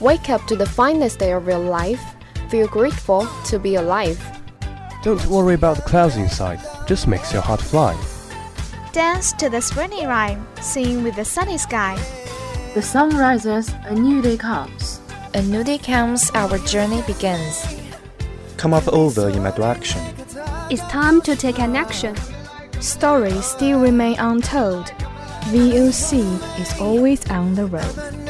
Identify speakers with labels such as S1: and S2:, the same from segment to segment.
S1: Wake up to the finest day of your life. Feel grateful to be alive.
S2: Don't worry about the clouds inside, just makes your heart fly.
S3: Dance to the springy rhyme, sing with the sunny sky.
S4: The sun rises, a new day comes.
S5: A new day comes, our journey begins.
S6: Come up over in my direction.
S7: It's time to take an action.
S8: Stories still remain untold. VOC is always on the road.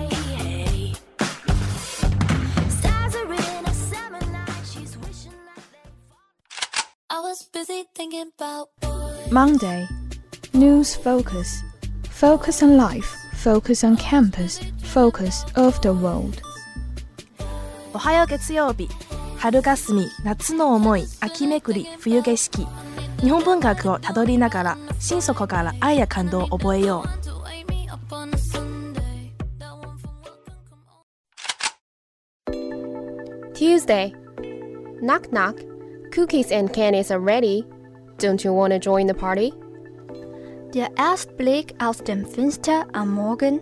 S8: Monday. News focus. Focus on life. Focus on campus. Focus of the world.
S9: おはよう月曜日春霞み夏の思い秋めくり冬景色日本文学をたどりながら心底から愛や感動を覚えよう
S1: Tuesday. Knock knock. Cookies and candies are ready. Don't you want to join the party?
S7: Der Erstblick aus dem Fenster am Morgen,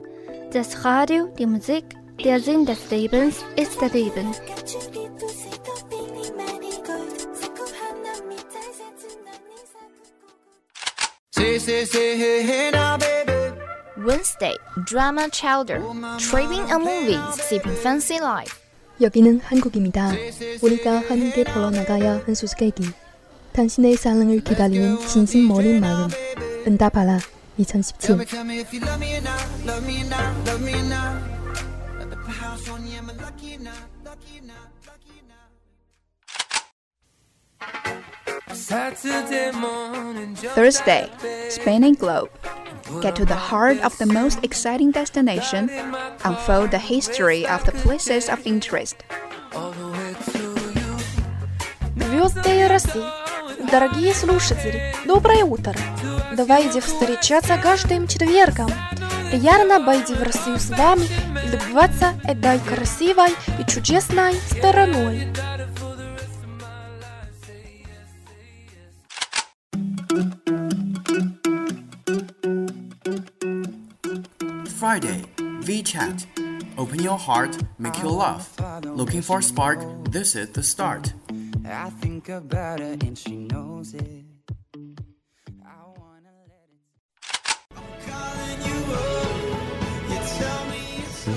S7: das Radio, die Musik, der Sinn des Lebens ist der Leben.
S5: Wednesday, drama chowder. Trading a movie, sipping fancy life.
S10: 여기는 한국입니다. 우리가 함께 벌어나가야 한 수수께끼. 당신의 사랑을 기다리는 진심 어린 마음. 응답하라 2017.
S11: Thursday, Spain and Globe. Get to the heart of the most exciting destination, unfold the history of the places of interest.
S3: Звезды России. Дорогие слушатели, доброе утро! Давайте встречаться каждым четвергом. Приятно быть в Россию с вами и любоваться этой красивой и чудесной стороной.
S12: Friday, VChat. Open your heart, make you laugh. Looking for spark? This is the start.
S13: I think about her and she knows it.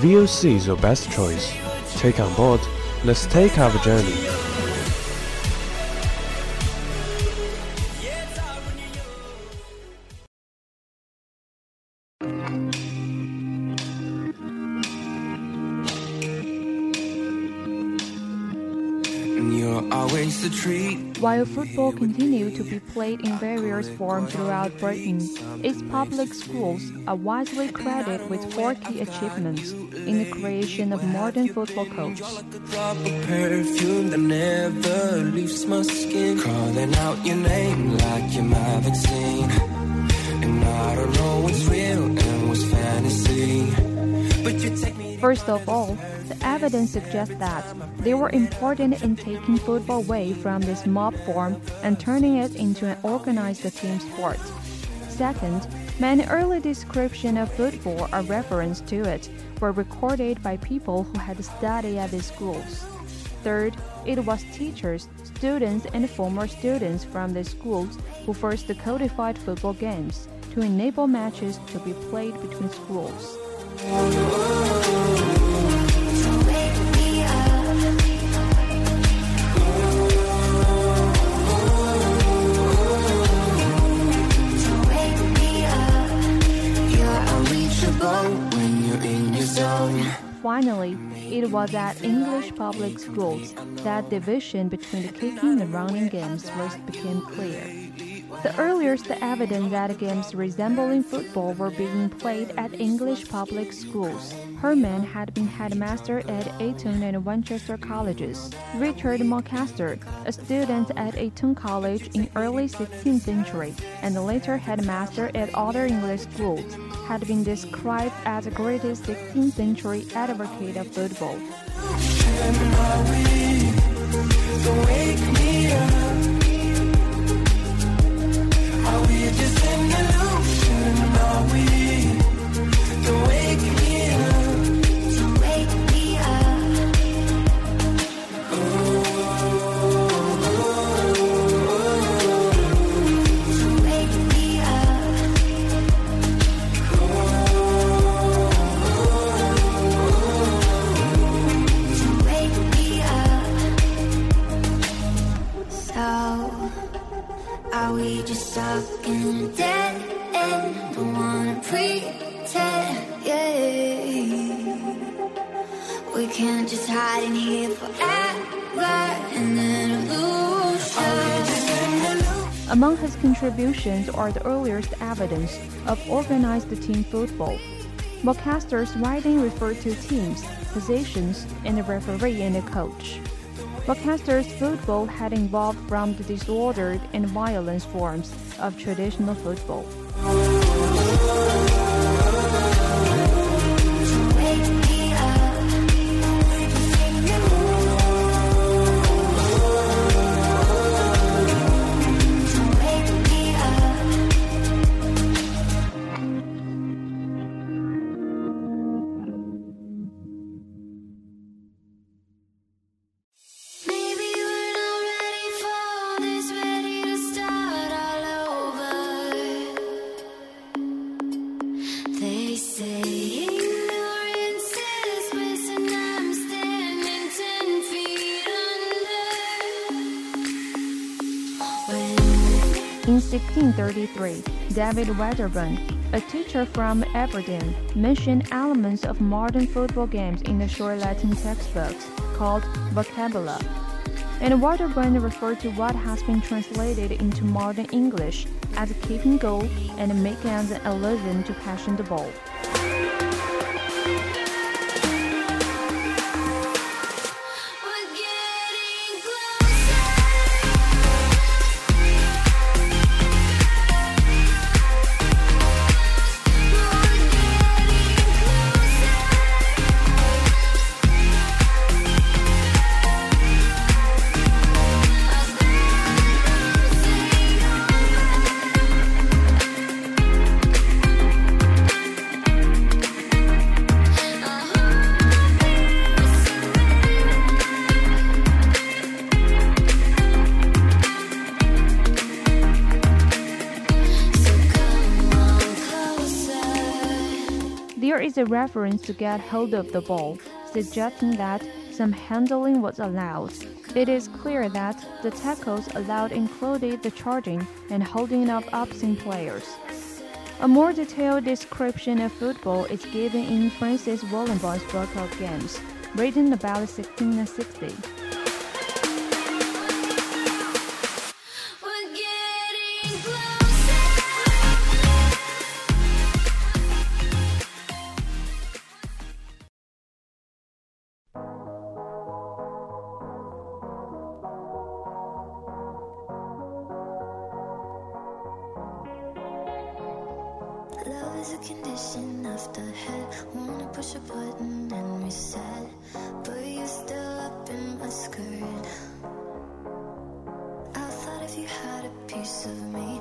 S2: VOC is your best choice. Take on board. Let's take our journey.
S8: While football continued to be played in various forms throughout Britain, its public schools are widely credited with four key achievements in the creation of modern football coaches.
S13: perfume that never leaves my skin. Calling out your name like vaccine. And I don't know what's real and what's fantasy. But you take me.
S8: First of all, the evidence suggests that they were important in taking football away from this mob form and turning it into an organized team sport. Second, many early descriptions of football or reference to it were recorded by people who had studied at these schools. Third, it was teachers, students, and former students from these schools who first codified football games to enable matches to be played between schools. Finally, it was at English public schools that division between the kicking and running games first became clear. The earliest evidence that games resembling football were being played at English public schools. Herman had been headmaster at Eton and Winchester colleges. Richard Mulcaster, a student at Eton College in early 16th century and later headmaster at other English schools, had been described as the greatest 16th century advocate of football.
S13: So,
S8: Among his contributions are the earliest evidence of organized team football. Mulcaster's writing referred to teams, positions, and the referee and the coach. Mulcaster's football had evolved from the disordered and violent forms of traditional football. In 1633, David Wedderburn, a teacher from Aberdeen, mentioned elements of modern football games in the short Latin textbooks called vocabula. And Wedderburn referred to what has been translated into modern English as keeping goal and making an allusion to passing the ball. Is a reference to get hold of the ball, suggesting that some handling was allowed. It is clear that the tackles allowed included the charging and holding of opposing players. A more detailed description of football is given in Francis Willughby's book of games, written about 1660.
S13: Is a condition of the head. Wanna push a button and reset, but you're still up in my skirt. I thought if you had a piece of me,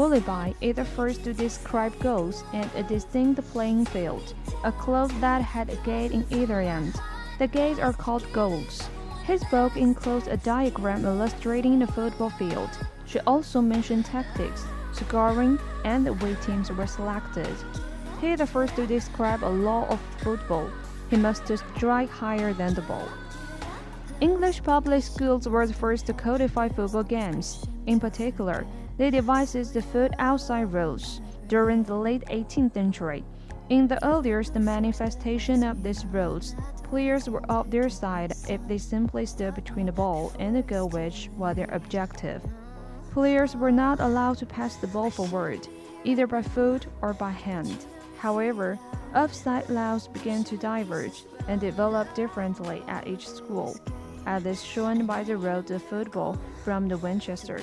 S8: Willughby is the first to describe goals and a distinct playing field, a cloth that had a gate in either end. The gates are called goals. His book includes a diagram illustrating the football field. She also mentioned tactics, scoring, and the way teams were selected. He is the first to describe a law of football. He must strike higher than the ball. English public schools were the first to codify football games. In particular, they devised the first offside rules during the late 18th century. In the earliest manifestation of these rules, players were off their side if they simply stood between the ball and the goal, which was their objective. Players were not allowed to pass the ball forward, either by foot or by hand. However, offside laws began to diverge and develop differently at each school, as is shown by the road of football from the Winchester.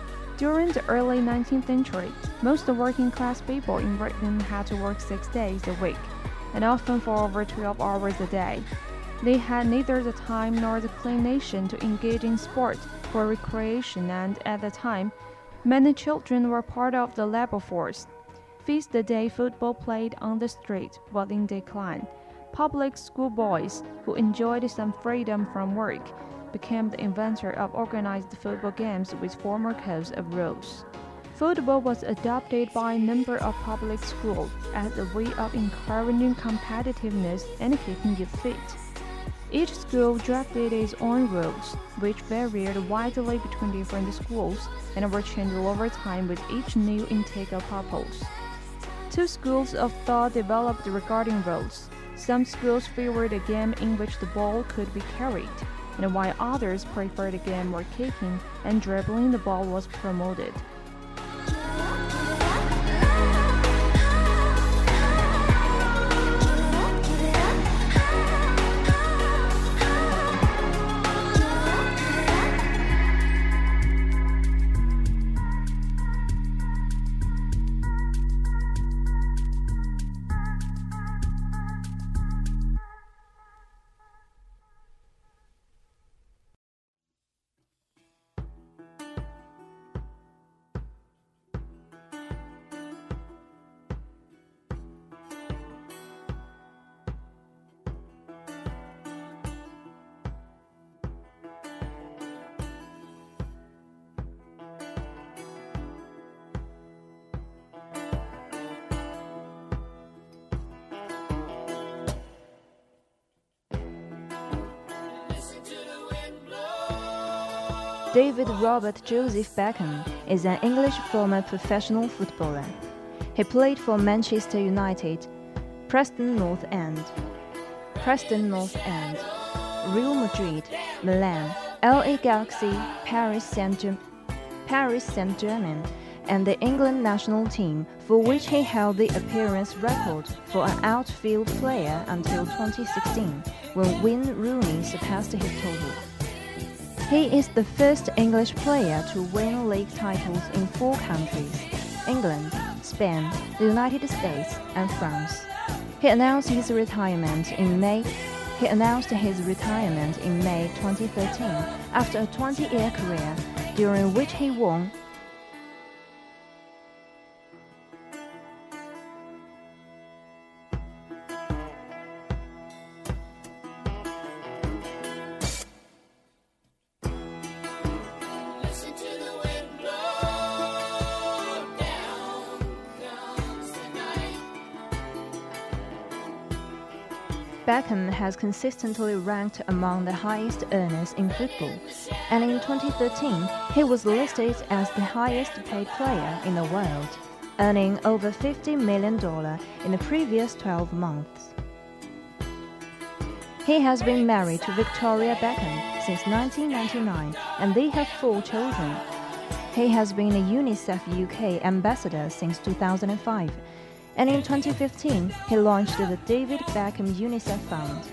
S8: During the early 19th century, most working class people in Britain had to work six days a week, and often for over 12 hours a day. They had neither the time nor the inclination to engage in sport for recreation, and at the time, many children were part of the labor force. Feast the day football played on the street was in decline public school boys who enjoyed some freedom from work became the inventor of organized football games with formal codes of rules. Football was adopted by a number of public schools as a way of encouraging competitiveness and keeping you fit. Each school drafted its own rules, which varied widely between different schools and were changed over time with each new intake of pupils. Two schools of thought developed regarding rules. Some schools favored a game in which the ball could be carried, and while others preferred game where kicking and dribbling the ball was promoted. David Robert Joseph Beckham is an English former professional footballer. He played for Manchester United, Preston North End, Preston North End, Real Madrid, Milan, LA Galaxy, Paris Saint-Germain, Paris Saint-Germain, and the England national team, for which he held the appearance record for an outfield player until 2016, when Wayne Rooney surpassed his total. He is the first English player to win league titles in four countries England, Spain, the United States, and France. He announced his retirement in May. He announced his retirement in May 2013 after a 20-year career, during which he won Beckham has consistently ranked among the highest earners in football, and in 2013 he was listed as the highest paid player in the world, earning over $50 million in the previous 12 months. He has been married to Victoria Beckham since 1999 and they have four children. He has been a UNICEF UK ambassador since 2005 and in 2015 he launched the David Beckham UNICEF Fund.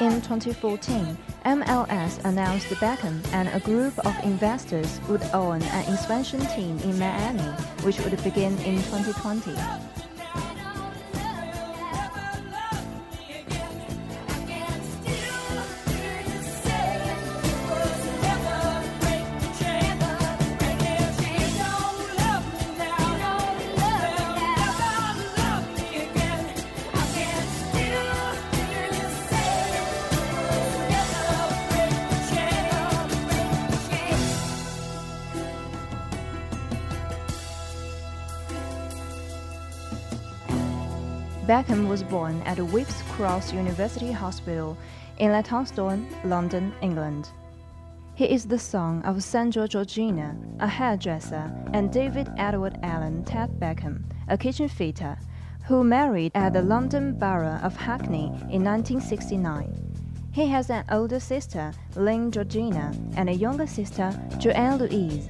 S14: In 2014, MLS announced Beckham and a group of investors would own an expansion team in Miami, which would begin in 2020. Beckham was born at Whipps Cross University Hospital in Leytonstone, London, England. He is the son of Sandra Georgina, a hairdresser, and David Edward Alan Ted Beckham, a kitchen fitter, who married at the London Borough of Hackney in 1969. He has an older sister, Lynn Georgina, and a younger sister, Joanne Louise.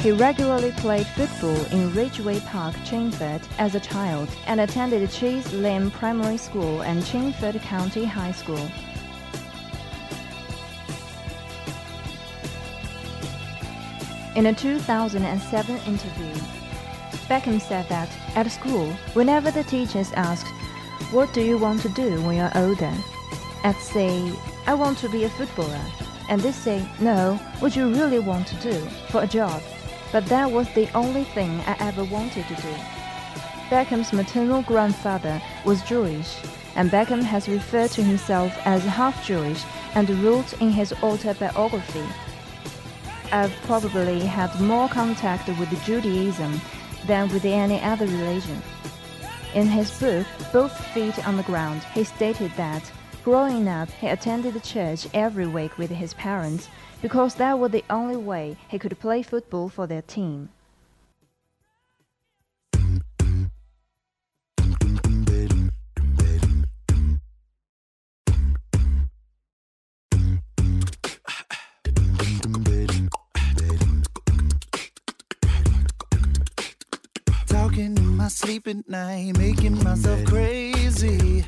S14: He regularly played football in Ridgeway Park, Chingford, as a child and attended Chase Lane Primary School and Chingford County High School. In a 2007 interview, Beckham said that at school, whenever the teachers asked, What do you want to do when you're older? I'd say, I want to be a footballer. And they say, No, what you really want to do for a job but that was the only thing I ever wanted to do. Beckham's maternal grandfather was Jewish, and Beckham has referred to himself as half Jewish and wrote in his autobiography. I've probably had more contact with Judaism than with any other religion. In his book, Both Feet on the Ground, he stated that growing up, he attended church every week with his parents because that was the only way he could play football for their team.
S15: Sleep at night, making myself crazy.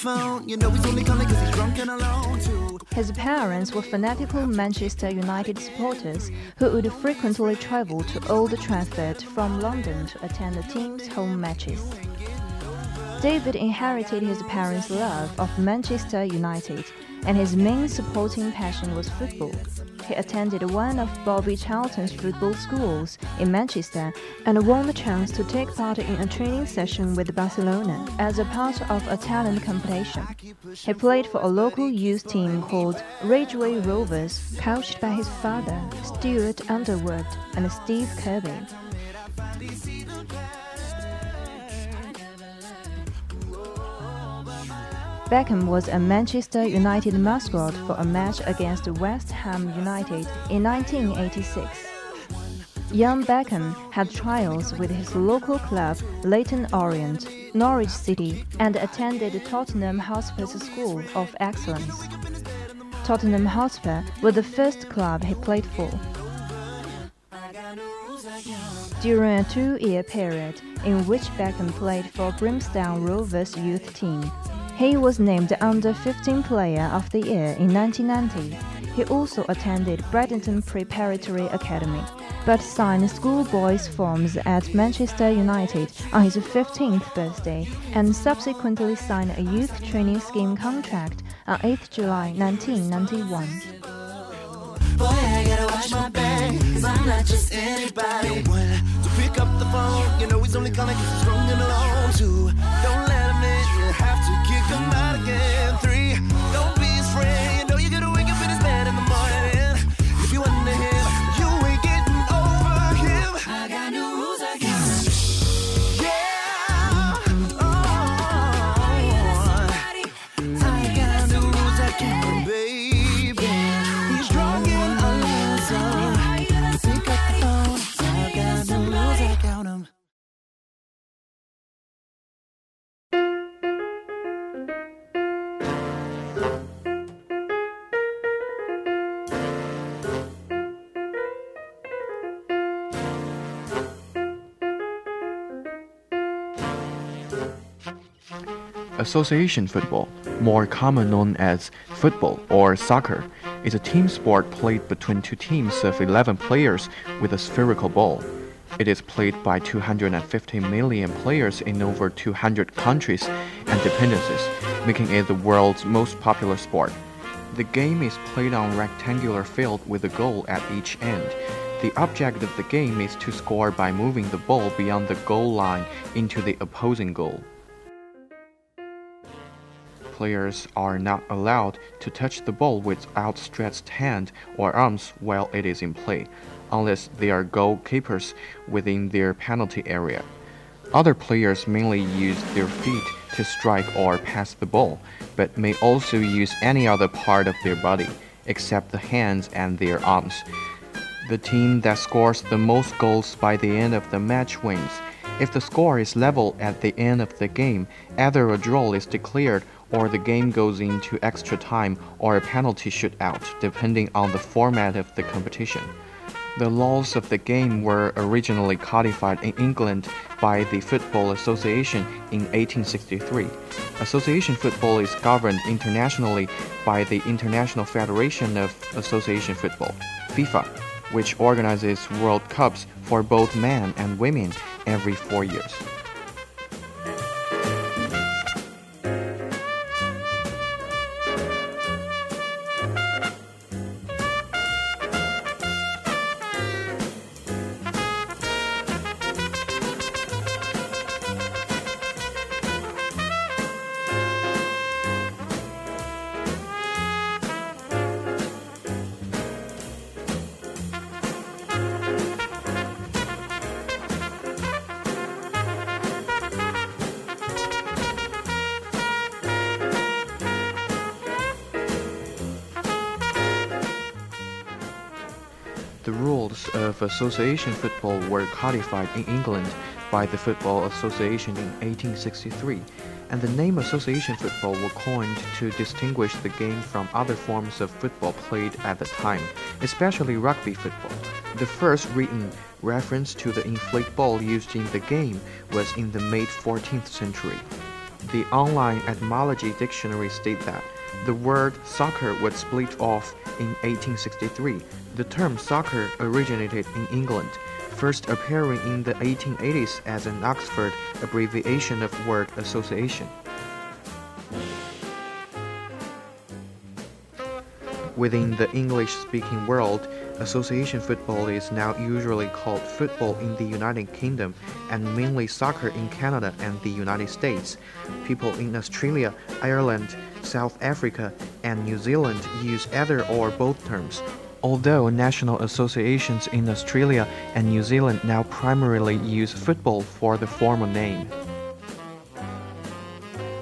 S15: Phone. You know he's only calling 'cause he's drunk and alone. Two.
S14: His parents were fanatical Manchester United supporters who would frequently travel to Old Trafford from London to attend the team's home matches. David inherited his parents' love of Manchester United, and his main supporting passion was football. He attended one of Bobby Charlton's football schools in Manchester and won the chance to take part in a training session with Barcelona as a part of a talent competition. He played for a local youth team called Ridgeway Rovers, coached by his father, Stuart Underwood, and Steve Kirby. Beckham was a Manchester United mascot for a match against West Ham United in 1986. Young Beckham had trials with his local club Leyton Orient, Norwich City, and attended Tottenham Hotspur's School of Excellence. Tottenham Hotspur was the first club he played for. During a two-year period in which Beckham played for Brimsdown Rovers youth team, he was named Under 15 Player of the Year in 1990. He also attended Bradenton Preparatory Academy, but signed schoolboys forms at Manchester United on his 15th birthday and subsequently signed a youth training scheme contract on 8th July 1991.
S15: Boy, I gotta watch my back, cause I'm not just anybody. One, to pick up the phone, you know he's only calling cause he's strong and alone. Two,
S16: Association football, more commonly known as football or soccer, is a team sport played between two teams of 11 players with a spherical ball. It is played by 250 million players in over 200 countries and dependencies, making it the world's most popular sport. The game is played on a rectangular field with a goal at each end. The object of the game is to score by moving the ball beyond the goal line into the opposing goal. Players are not allowed to touch the ball with outstretched hand or arms while it is in play, unless they are goalkeepers within their penalty area. Other players mainly use their feet to strike or pass the ball, but may also use any other part of their body, except the hands and their arms. The team that scores the most goals by the end of the match wins. If the score is level at the end of the game, either a draw is declared or the game goes into extra time or a penalty shootout, depending on the format of the competition. The laws of the game were originally codified in England by the Football Association in 1863. Association football is governed internationally by the International Federation of Association Football, FIFA, which organizes World Cups for both men and women every four years. Association football were codified in England by the Football Association in 1863, and the name association football was coined to distinguish the game from other forms of football played at the time, especially rugby football. The first written reference to the inflate ball used in the game was in the mid 14th century. The online etymology dictionary states that the word soccer was split off in 1863. The term soccer originated in England, first appearing in the 1880s as an Oxford abbreviation of word association. Within the English speaking world, association football is now usually called football in the United Kingdom and mainly soccer in Canada and the United States. People in Australia, Ireland, South Africa, and New Zealand use either or both terms. Although national associations in Australia and New Zealand now primarily use football for the formal name.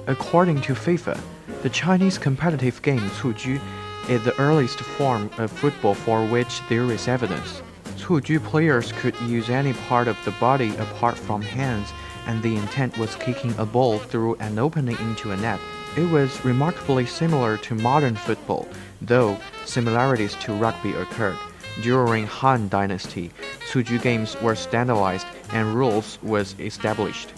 S16: According to FIFA, the Chinese competitive game Cuju is the earliest form of football for which there is evidence. Cuju players could use any part of the body apart from hands, and the intent was kicking a ball through an opening into a net. It was remarkably similar to modern football, though similarities to rugby occurred. During Han Dynasty, Cuju games were standardized and rules was established.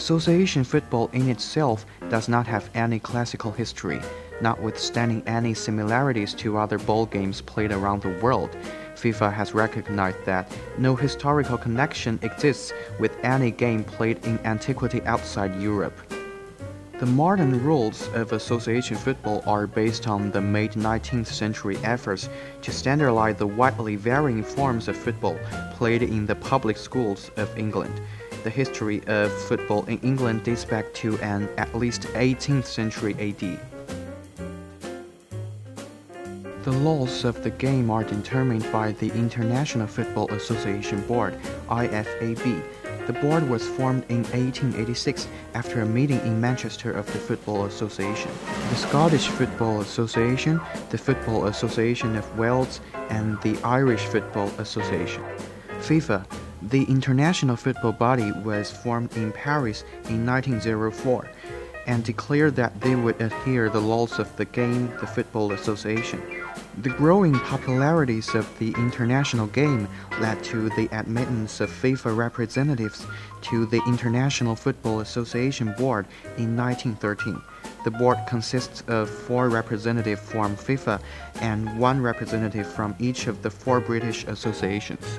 S16: Association football in itself does not have any classical history, notwithstanding any similarities to other ball games played around the world. FIFA has recognized that no historical connection exists with any game played in antiquity outside Europe. The modern rules of association football are based on the mid 19th century efforts to standardize the widely varying forms of football played in the public schools of England. The history of football in England dates back to an at least 18th century AD. The laws of the game are determined by the International Football Association Board, IFAB. The board was formed in 1886 after a meeting in Manchester of the Football Association. The Scottish Football Association, the Football Association of Wales, and the Irish Football Association. FIFA, the international football body, was formed in Paris in 1904 and declared that they would adhere the laws of the game, the Football Association. The growing popularities of the international game led to the admittance of FIFA representatives to the International Football Association Board in 1913. The board consists of four representatives from FIFA and one representative from each of the four British associations.